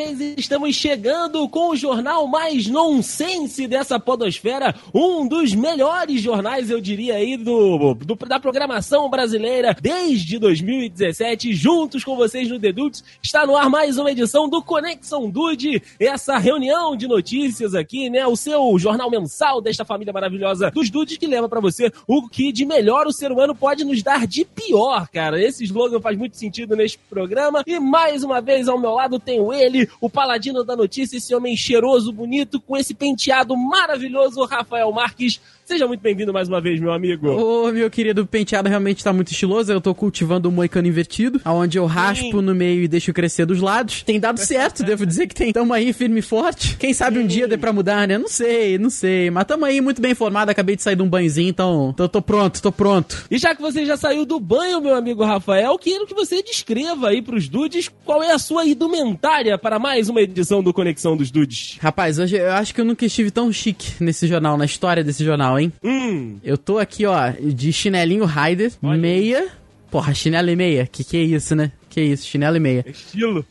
vez estamos chegando com o jornal mais nonsense dessa podosfera, um dos melhores jornais, eu diria aí, do, do da programação brasileira desde 2017, juntos com vocês no Dedutos, está no ar mais uma edição do Conexão Dude, essa reunião de notícias aqui, né, o seu jornal mensal desta família maravilhosa dos Dudes que leva para você o que de melhor o ser humano pode nos dar de pior, cara. Esse slogan faz muito sentido neste programa. E mais uma vez ao meu lado tenho ele, o paladino da notícia, esse homem cheiroso, bonito, com esse penteado maravilhoso, Rafael Marques. Seja muito bem-vindo mais uma vez, meu amigo. Ô, meu querido, o penteado realmente tá muito estiloso. Eu tô cultivando o um moicano invertido, onde eu raspo Sim. no meio e deixo crescer dos lados. Tem dado certo, devo dizer que tem. Tamo aí firme e forte. Quem sabe um dia dê pra mudar, né? Não sei, não sei. Mas tamo aí muito bem informado. Acabei de sair de um banhozinho, então tô, tô pronto, tô pronto. E já que você já saiu do banho, meu amigo Rafael, quero que você descreva aí pros dudes qual é a sua indumentária para mais uma edição do Conexão dos Dudes. Rapaz, hoje eu acho que eu nunca estive tão chique nesse jornal, na história desse jornal, hein? Hum. Eu tô aqui, ó, de chinelinho Raider, meia. Porra, chinelo e meia. Que que é isso, né? Que isso, chinelo e meia. Estilo.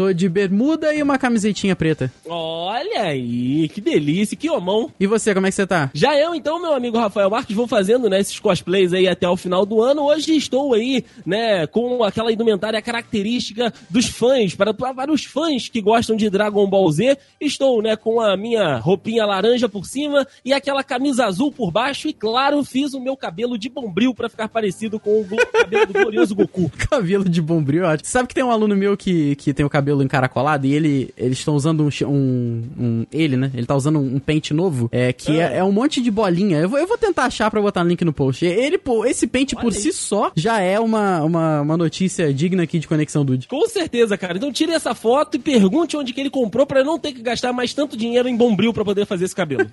Tô de bermuda e uma camisetinha preta. Olha aí, que delícia, que homão. E você, como é que você tá? Já eu, então, meu amigo Rafael Marques, vou fazendo, né, esses cosplays aí até o final do ano. Hoje estou aí, né, com aquela indumentária característica dos fãs, para, para os fãs que gostam de Dragon Ball Z. Estou, né, com a minha roupinha laranja por cima e aquela camisa azul por baixo. E, claro, fiz o meu cabelo de bombril para ficar parecido com o cabelo do glorioso Goku. cabelo de bombril, ótimo. Sabe que tem um aluno meu que, que tem o cabelo cabelo encaracolado e ele eles estão usando um, um, um, ele, né? Ele tá usando um, um pente novo, é que é. É, é. um monte de bolinha. Eu vou, eu vou tentar achar para botar no link no post. Ele, pô, esse pente Olha por aí. si só já é uma, uma, uma notícia digna aqui de Conexão Dude. Com certeza, cara. Então tire essa foto e pergunte onde que ele comprou para não ter que gastar mais tanto dinheiro em bombril para poder fazer esse cabelo.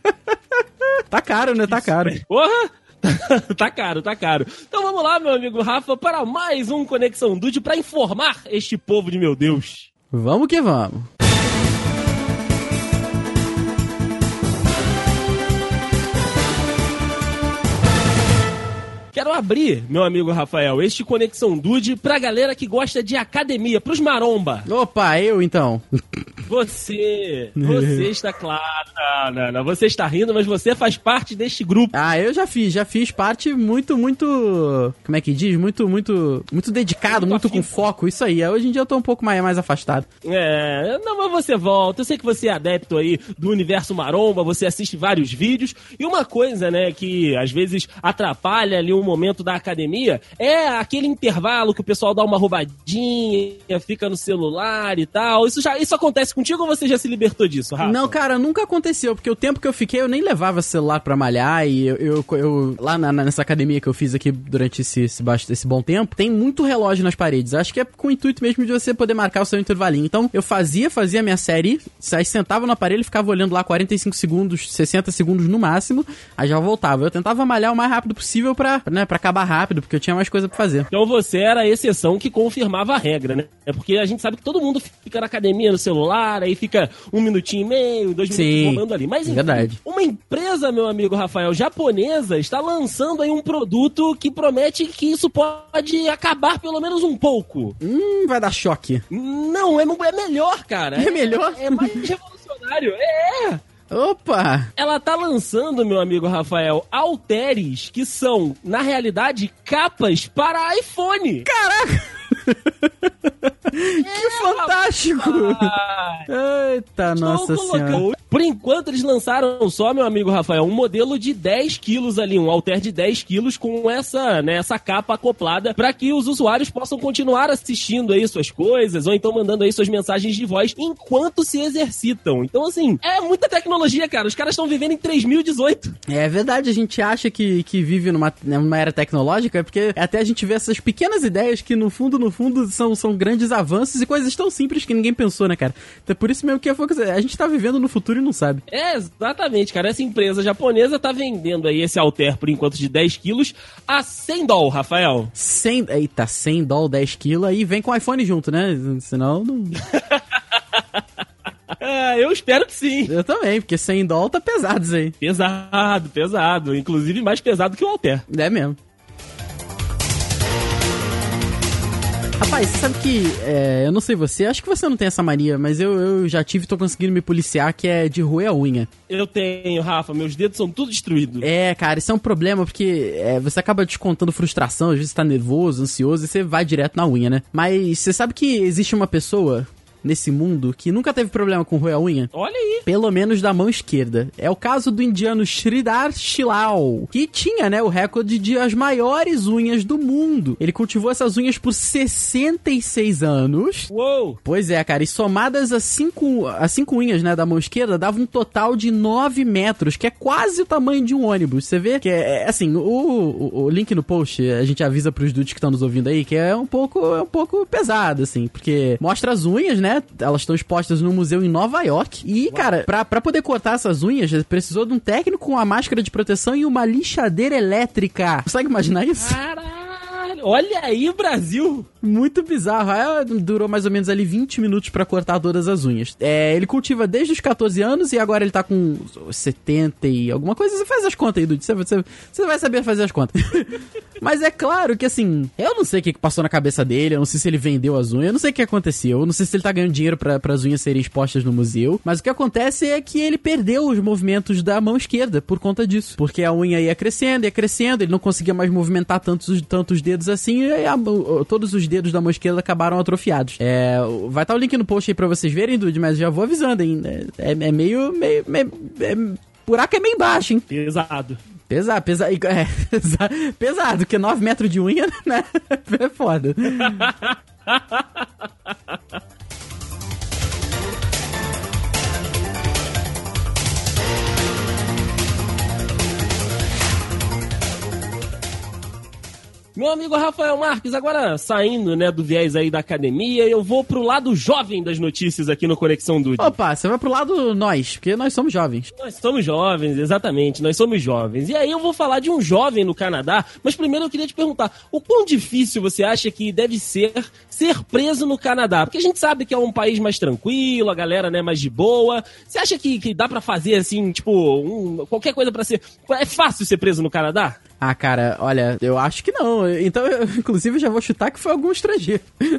tá caro, né? Tá caro. Porra! tá caro, tá caro. Então vamos lá, meu amigo Rafa, para mais um Conexão Dude para informar este povo de meu Deus. Vamos que vamos. Quero abrir, meu amigo Rafael, este Conexão Dude pra galera que gosta de academia, pros maromba. Opa, eu então. Você, você está claro, não, não, você está rindo, mas você faz parte deste grupo. Ah, eu já fiz, já fiz parte muito, muito, como é que diz? Muito, muito, muito dedicado, muito, muito com foco, isso aí. Hoje em dia eu tô um pouco mais, mais afastado. É, não, mas você volta. Eu sei que você é adepto aí do universo maromba, você assiste vários vídeos. E uma coisa, né, que às vezes atrapalha ali um momento da academia é aquele intervalo que o pessoal dá uma roubadinha, fica no celular e tal. Isso já isso acontece contigo ou você já se libertou disso, Rafa? Não, cara, nunca aconteceu, porque o tempo que eu fiquei eu nem levava celular para malhar e eu, eu, eu lá na, nessa academia que eu fiz aqui durante esse, esse, esse bom tempo, tem muito relógio nas paredes. Acho que é com o intuito mesmo de você poder marcar o seu intervalinho. Então, eu fazia, fazia minha série, aí sentava no aparelho e ficava olhando lá 45 segundos, 60 segundos no máximo, aí já voltava. Eu tentava malhar o mais rápido possível pra, né, pra acabar rápido, porque eu tinha mais coisa para fazer. Então você era a exceção que confirmava a regra, né? É porque a gente sabe que todo mundo fica na academia no celular, aí fica um minutinho e meio, dois Sim, minutos rolando ali. Mas enfim, verdade. uma empresa, meu amigo Rafael, japonesa, está lançando aí um produto que promete que isso pode acabar pelo menos um pouco. Hum, vai dar choque. Não, é, é melhor, cara. É, é melhor? É mais revolucionário. É! Opa! Ela tá lançando, meu amigo Rafael, halteres que são, na realidade, capas para iPhone. Caraca! que é, fantástico! Eita, nossa senhora. Por enquanto, eles lançaram só, meu amigo Rafael, um modelo de 10 quilos ali, um alter de 10 quilos com essa, né, essa capa acoplada para que os usuários possam continuar assistindo aí suas coisas ou então mandando aí suas mensagens de voz enquanto se exercitam. Então, assim, é muita tecnologia, cara. Os caras estão vivendo em 3018. É verdade, a gente acha que, que vive numa, né, numa era tecnológica, porque até a gente vê essas pequenas ideias que, no fundo, no fundo, são, são grandes avanços e coisas tão simples que ninguém pensou, né, cara? Então, por isso mesmo que a gente tá vivendo no futuro e não sabe. É, exatamente, cara. Essa empresa japonesa tá vendendo aí esse Alter por enquanto de 10 quilos a 100 dólares, Rafael. 100, eita, 100 dólares, 10 quilos, aí vem com o iPhone junto, né? Senão não... É, eu espero que sim. Eu também, porque 100 dólares tá pesado isso aí. Pesado, pesado. Inclusive mais pesado que o Alter. É mesmo. Rapaz, você sabe que, é, eu não sei você, acho que você não tem essa mania, mas eu, eu já tive e tô conseguindo me policiar, que é de roer a unha. Eu tenho, Rafa, meus dedos são tudo destruídos. É, cara, isso é um problema, porque é, você acaba descontando frustração, às vezes você tá nervoso, ansioso, e você vai direto na unha, né? Mas você sabe que existe uma pessoa nesse mundo que nunca teve problema com roer a unha? Olha aí. Pelo menos da mão esquerda. É o caso do indiano Sridhar Shilal, que tinha, né, o recorde de as maiores unhas do mundo. Ele cultivou essas unhas por 66 anos. Uou! Pois é, cara, e somadas as cinco, as cinco unhas, né, da mão esquerda, dava um total de 9 metros, que é quase o tamanho de um ônibus. Você vê que é, é assim, o, o, o link no post, a gente avisa pros dudes que estão nos ouvindo aí, que é um pouco, é um pouco pesado, assim, porque mostra as unhas, né, elas estão expostas no museu em Nova York. E, cara, pra, pra poder cortar essas unhas, precisou de um técnico com uma máscara de proteção e uma lixadeira elétrica. Consegue imaginar isso? Caralho! Olha aí, Brasil! Muito bizarro. É, durou mais ou menos ali 20 minutos pra cortar todas as unhas. É, ele cultiva desde os 14 anos e agora ele tá com 70 e alguma coisa. Você faz as contas aí, Dude. Você, você, você vai saber fazer as contas. Mas é claro que assim, eu não sei o que que passou na cabeça dele, eu não sei se ele vendeu as unhas, eu não sei o que aconteceu, eu não sei se ele tá ganhando dinheiro para as unhas serem expostas no museu, mas o que acontece é que ele perdeu os movimentos da mão esquerda por conta disso, porque a unha ia crescendo, ia crescendo, ele não conseguia mais movimentar tantos, tantos dedos assim, e a, todos os dedos da mão esquerda acabaram atrofiados. É, vai estar tá o link no post aí pra vocês verem, Dude, mas já vou avisando, hein, é, é meio, meio, meio é, buraco é meio baixo, hein? Pesado. Pesado, pesado, é, pesado, porque 9 metros de unha, né? É foda. Meu amigo Rafael Marques, agora saindo, né, do viés aí da academia, eu vou pro lado jovem das notícias aqui no Conexão Dude. Opa, você vai pro lado nós, porque nós somos jovens. Nós somos jovens, exatamente, nós somos jovens. E aí eu vou falar de um jovem no Canadá, mas primeiro eu queria te perguntar, o quão difícil você acha que deve ser ser preso no Canadá? Porque a gente sabe que é um país mais tranquilo, a galera, né, mais de boa. Você acha que, que dá para fazer, assim, tipo, um, qualquer coisa para ser... É fácil ser preso no Canadá? Ah, cara, olha, eu acho que não. Então, eu, inclusive, já vou chutar que foi algum estrangeiro.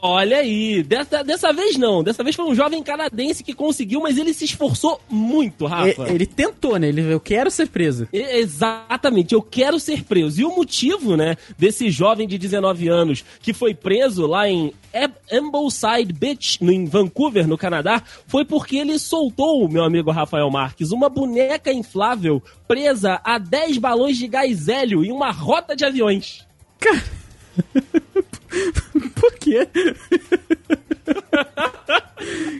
Olha aí, dessa, dessa vez não. Dessa vez foi um jovem canadense que conseguiu, mas ele se esforçou muito, Rafa. Ele, ele tentou, né? Ele, eu quero ser preso. exatamente, eu quero ser preso. E o motivo, né, desse jovem de 19 anos que foi preso lá em Ambleside Beach, em Vancouver, no Canadá, foi porque ele soltou, meu amigo Rafael Marques, uma boneca inflável presa a 10 balões de gás hélio em uma rota de aviões. Cara... Por quê?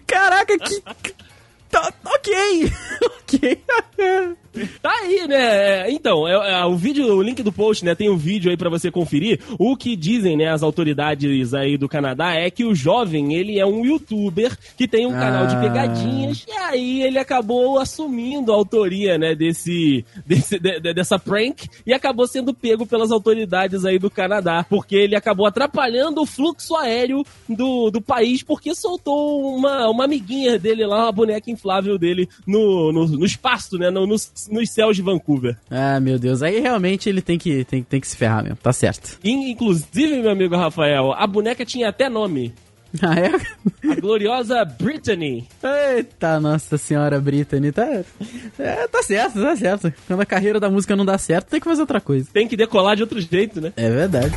Caraca, que. Tá, ok! ok. Tá aí, né? Então, é, é, o vídeo, o link do post, né? Tem um vídeo aí para você conferir. O que dizem, né, as autoridades aí do Canadá é que o jovem, ele é um youtuber que tem um ah. canal de ah. pegadinhas e aí ele acabou assumindo a autoria, né, desse, desse de, de, dessa prank e acabou sendo pego pelas autoridades aí do Canadá, porque ele acabou atrapalhando o fluxo aéreo do, do país porque soltou uma, uma amiguinha dele lá, uma boneca inflável dele no, no, no espaço, né, no, no nos céus de Vancouver. Ah, meu Deus. Aí realmente ele tem que, tem, tem que se ferrar mesmo. Tá certo. Inclusive, meu amigo Rafael, a boneca tinha até nome. Ah, é? A gloriosa Brittany. Eita, nossa senhora Brittany. Tá, é, tá certo, tá certo. Quando a carreira da música não dá certo, tem que fazer outra coisa. Tem que decolar de outro jeito, né? É verdade.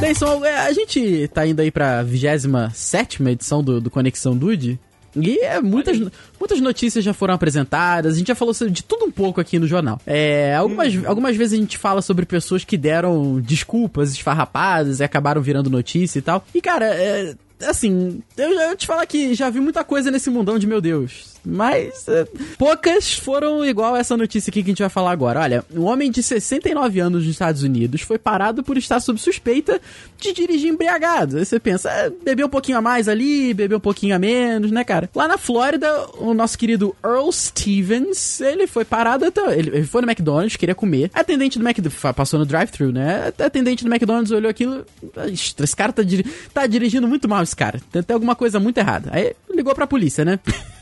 Bem, só, é, a gente tá indo aí pra 27 edição do, do Conexão Dude. E é, muitas, muitas notícias já foram apresentadas, a gente já falou de tudo um pouco aqui no jornal. É, algumas, hum. algumas vezes a gente fala sobre pessoas que deram desculpas esfarrapadas e acabaram virando notícia e tal. E, cara, é, assim, eu, eu te falar que já vi muita coisa nesse mundão de meu Deus. Mas é, poucas foram igual essa notícia aqui que a gente vai falar agora. Olha, um homem de 69 anos nos Estados Unidos foi parado por estar sob suspeita de dirigir embriagado. Aí você pensa, é, bebeu um pouquinho a mais ali, bebeu um pouquinho a menos, né, cara? Lá na Flórida, o nosso querido Earl Stevens, ele foi parado, então, ele foi no McDonald's, queria comer. A atendente do McDonald's, passou no drive-thru, né? A atendente do McDonald's olhou aquilo, esse cara tá, tá dirigindo muito mal, esse cara. Tem, tem alguma coisa muito errada. Aí ligou pra polícia, né?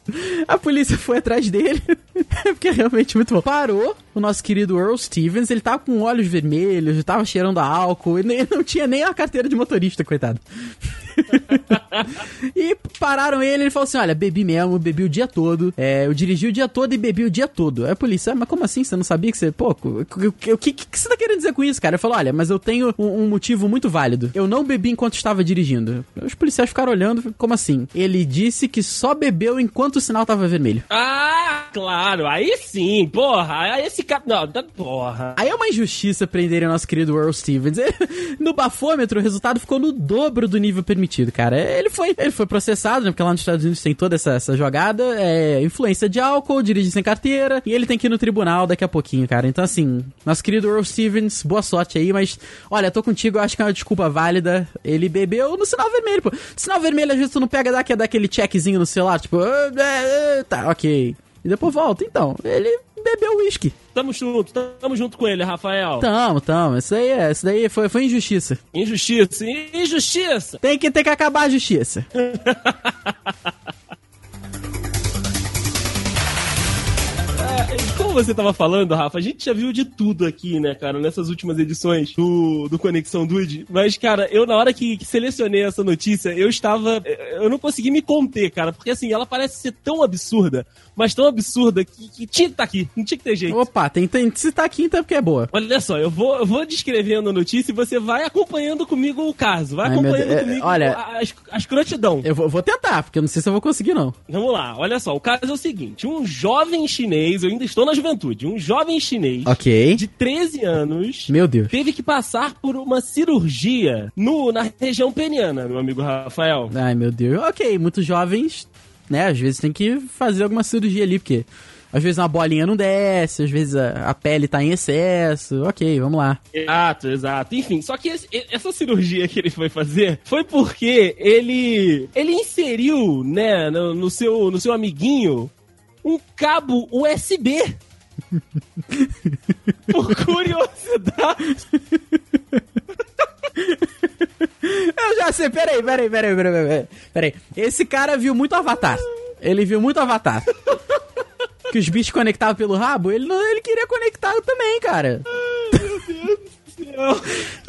a polícia foi atrás dele. Porque é realmente muito bom. Parou o nosso querido Earl Stevens, ele tava com olhos vermelhos, tava cheirando a álcool, e nem- não tinha nem a carteira de motorista, coitado. e pararam ele, ele falou assim: Olha, bebi mesmo, bebi o dia todo. É, eu dirigi o dia todo e bebi o dia todo. Aí a polícia, "Ah, mas como assim? Você não sabia que você. Pô, o que, que, que você tá querendo dizer com isso, cara? Ele falou: Olha, mas eu tenho um, um motivo muito válido. Eu não bebi enquanto estava dirigindo. Os policiais ficaram olhando, como assim? Ele disse que só bebeu enquanto o sinal tava vermelho. Ah, claro, aí sim, porra. Aí esse cara. Não, tá- porra. Aí é uma injustiça prenderem o nosso querido Earl Stevens. No bafômetro, o resultado ficou no dobro do nível permitido, cara. Ele foi, ele foi processado, né? Porque lá nos Estados Unidos tem toda essa, essa jogada. É influência de álcool, dirige sem carteira. E ele tem que ir no tribunal daqui a pouquinho, cara. Então, assim, nosso querido Earl Stevens, boa sorte aí. Mas, olha, tô contigo, eu acho que é uma desculpa válida. Ele bebeu no sinal vermelho, pô. Sinal vermelho, às vezes tu não pega dá, que é daquele checkzinho no celular, tipo, "Ah, é, é", tá, ok. E depois volta. Então, ele bebeu uísque. Tamo junto, tamo junto com ele, Rafael. Tamo, tamo. Isso aí, é, isso daí foi, foi injustiça. Injustiça, injustiça. Tem que ter que acabar a justiça. Como você tava falando, Rafa, a gente já viu de tudo aqui, né, cara, nessas últimas edições do, do Conexão Dude. Mas, cara, eu na hora que, que selecionei essa notícia, eu estava. Eu não consegui me conter, cara, porque assim, ela parece ser tão absurda, mas tão absurda que, que tinha que estar aqui, não tinha que ter jeito. Opa, tem, tem, se tá aqui, então é porque é boa. Olha só, eu vou, eu vou descrevendo a notícia e você vai acompanhando comigo o caso. Vai Ai, acompanhando Deus, é, comigo olha- a, a escrotidão. Eu vou, vou tentar, porque eu não sei se eu vou conseguir, não. Vamos lá, olha só, o caso é o seguinte: um jovem chinês, eu ainda estou na juventude, um jovem chinês Ok. de 13 anos Meu Deus. teve que passar por uma cirurgia no, na região peniana, meu amigo Rafael. Ai, meu Deus. Ok, muitos jovens, né, às vezes tem que fazer alguma cirurgia ali, porque às vezes uma bolinha não desce, às vezes a, a pele tá em excesso. Ok, vamos lá. Exato, exato. Enfim, só que esse- essa cirurgia que ele foi fazer foi porque ele ele inseriu, né, no, no seu no seu amiguinho um cabo USB. Por curiosidade. Eu já sei, peraí, peraí, peraí, peraí, peraí, peraí. Esse cara viu muito Avatar. Ele viu muito Avatar. que os bichos conectavam pelo rabo, ele, não, ele queria conectar também, cara.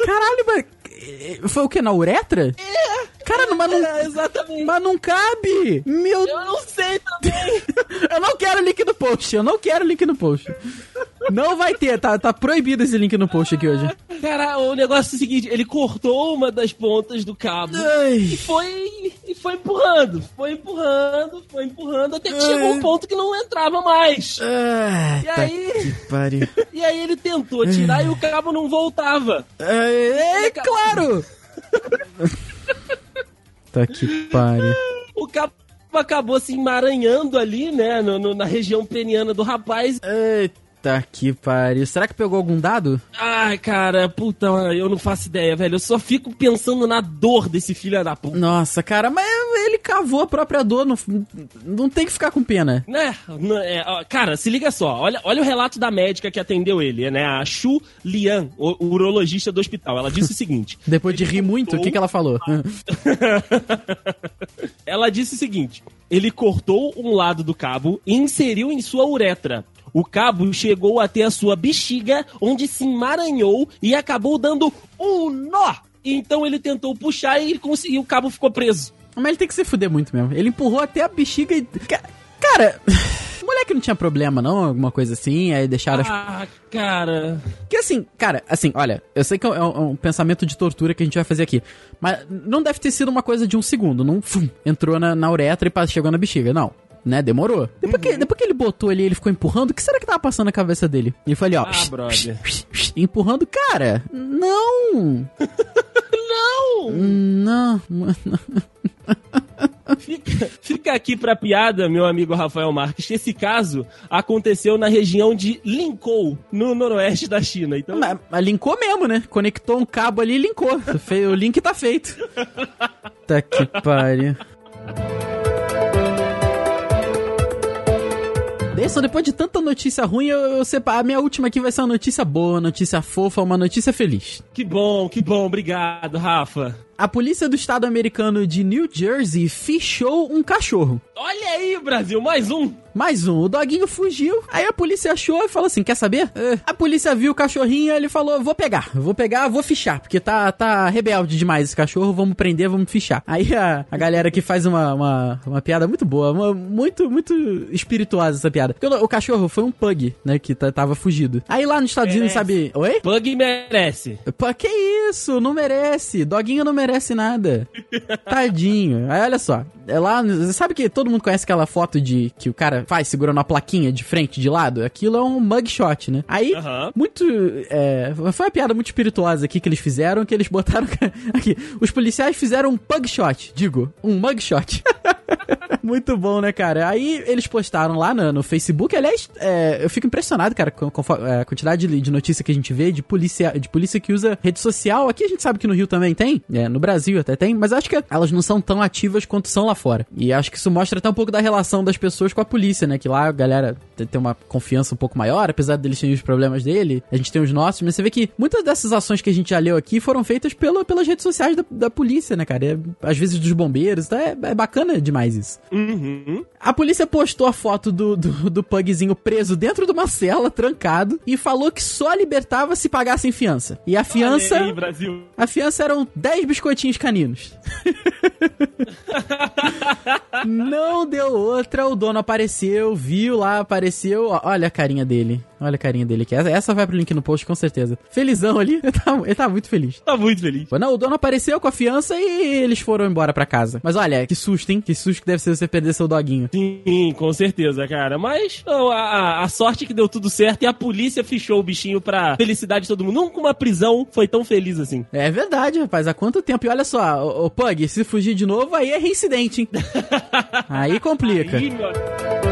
Caralho, mas. eh, Foi o que? Na uretra? É. Cara, mas não. É, exatamente. Mas não cabe! Meu Eu não sei também. Eu não quero link no post, eu não quero link no post. Não vai ter, tá, tá proibido esse link no post aqui hoje. Cara, o negócio é o seguinte, ele cortou uma das pontas do cabo. Ai. E foi, e foi empurrando, foi empurrando, foi empurrando, até que chegou um ponto que não entrava mais. Ai, E tá aí? que pariu. E aí ele tentou tirar e o cabo não voltava. É, é claro! tá que pariu. O cabo acabou se emaranhando ali, né, no- no- na região peniana do rapaz. Eita que pariu. Será que pegou algum dado? Ai, cara, puta, eu não faço ideia, velho. Eu só fico pensando na dor desse filho da puta. Nossa, cara, mas ele cavou a própria dor, não, não tem que ficar com pena. Né? Não, é, cara, se liga só. Olha, olha o relato da médica que atendeu ele, né? A Chu Lian, o, o urologista do hospital. Ela disse o seguinte: Depois de rir muito, o que, que ela falou? ela disse o seguinte: ele cortou um lado do cabo e inseriu em sua uretra. O cabo chegou até a sua bexiga, onde se emaranhou e acabou dando um nó. Então ele tentou puxar e conseguiu, o cabo ficou preso. Mas ele tem que se fuder muito mesmo. Ele empurrou até a bexiga e. Ca- Cara, o moleque não tinha problema, não? Alguma coisa assim, aí deixaram as Ah, cara. Que assim, cara, assim, olha, eu sei que é um, é um pensamento de tortura que a gente vai fazer aqui, mas não deve ter sido uma coisa de um segundo, não fum, entrou na, na uretra e chegou na bexiga, não. Né, demorou. Depois, que, depois que ele botou ali, ele ficou empurrando, o que será que tava passando na cabeça dele? Ele foi ali, ó. Ah, brother. empurrando, cara. Não! Não! Não, mano. Fica, fica aqui pra piada, meu amigo Rafael Marques, que esse caso aconteceu na região de Linkou, no noroeste da China. Então, Mas, mas linkou mesmo, né? Conectou um cabo ali e linkou. O link tá feito. Tá que pariu. Deison, depois de tanta notícia ruim, eu, eu separo. A minha última aqui vai ser uma notícia boa, uma notícia fofa, uma notícia feliz. que bom, que bom, obrigado, Rafa. A polícia do estado americano de New Jersey fichou um cachorro. Olha aí, Brasil, mais um. Mais um. O doguinho fugiu. Aí a polícia achou e falou assim: quer saber? É. A polícia viu o cachorrinho ele falou: vou pegar, vou pegar, vou fichar, porque tá, tá rebelde demais esse cachorro, vamos prender, vamos fichar. Aí a, a galera que faz uma, uma, uma piada muito boa, uma, muito, muito espirituosa essa piada. Porque o, o cachorro foi um pug, né? Que tava fugido. Aí lá nos Estados Unidos, sabe. Oi? Pug merece. Pô, que isso? Não merece. Doguinho não merece nada. Tadinho. Aí olha só. É lá. Sabe que todo mundo conhece aquela foto de que o cara faz segurando a plaquinha de frente, de lado? Aquilo é um mugshot, né? Aí, uhum. muito. É, foi uma piada muito espirituosa aqui que eles fizeram, que eles botaram. Aqui. Os policiais fizeram um pugshot, digo, um mugshot. Muito bom, né, cara? Aí eles postaram lá no, no Facebook. Aliás, é, eu fico impressionado, cara, com, com é, a quantidade de, de notícia que a gente vê de polícia, de polícia que usa rede social. Aqui a gente sabe que no Rio também tem, é, no Brasil até tem, mas acho que elas não são tão ativas quanto são lá fora. E acho que isso mostra até um pouco da relação das pessoas com a polícia, né? Que lá a galera tem uma confiança um pouco maior, apesar deles terem os problemas dele, a gente tem os nossos, mas você vê que muitas dessas ações que a gente já leu aqui foram feitas pelo, pelas redes sociais da, da polícia, né, cara? É, às vezes dos bombeiros, tá? é, é bacana demais isso. Uhum. A polícia postou a foto do, do, do pugzinho preso dentro de uma cela, trancado, e falou que só libertava se pagassem fiança. E a fiança. Aí, Brasil. A fiança eram 10 biscoitinhos caninos. Não deu outra, o dono apareceu, viu lá, apareceu. Olha a carinha dele. Olha a carinha dele aqui. Essa vai pro link no post, com certeza. Felizão ali. Ele tá, ele tá muito feliz. Tá muito feliz. Não, o dono apareceu com a fiança e eles foram embora pra casa. Mas olha, que susto, hein? Que susto que deve ser você perder seu doguinho. Sim, com certeza, cara. Mas não, a, a sorte que deu tudo certo e a polícia fichou o bichinho pra felicidade de todo mundo. Nunca uma prisão foi tão feliz assim. É verdade, rapaz. Há quanto tempo? E olha só, o, o Pug, se fugir de novo, aí é reincidente, hein? aí complica. Aí, meu...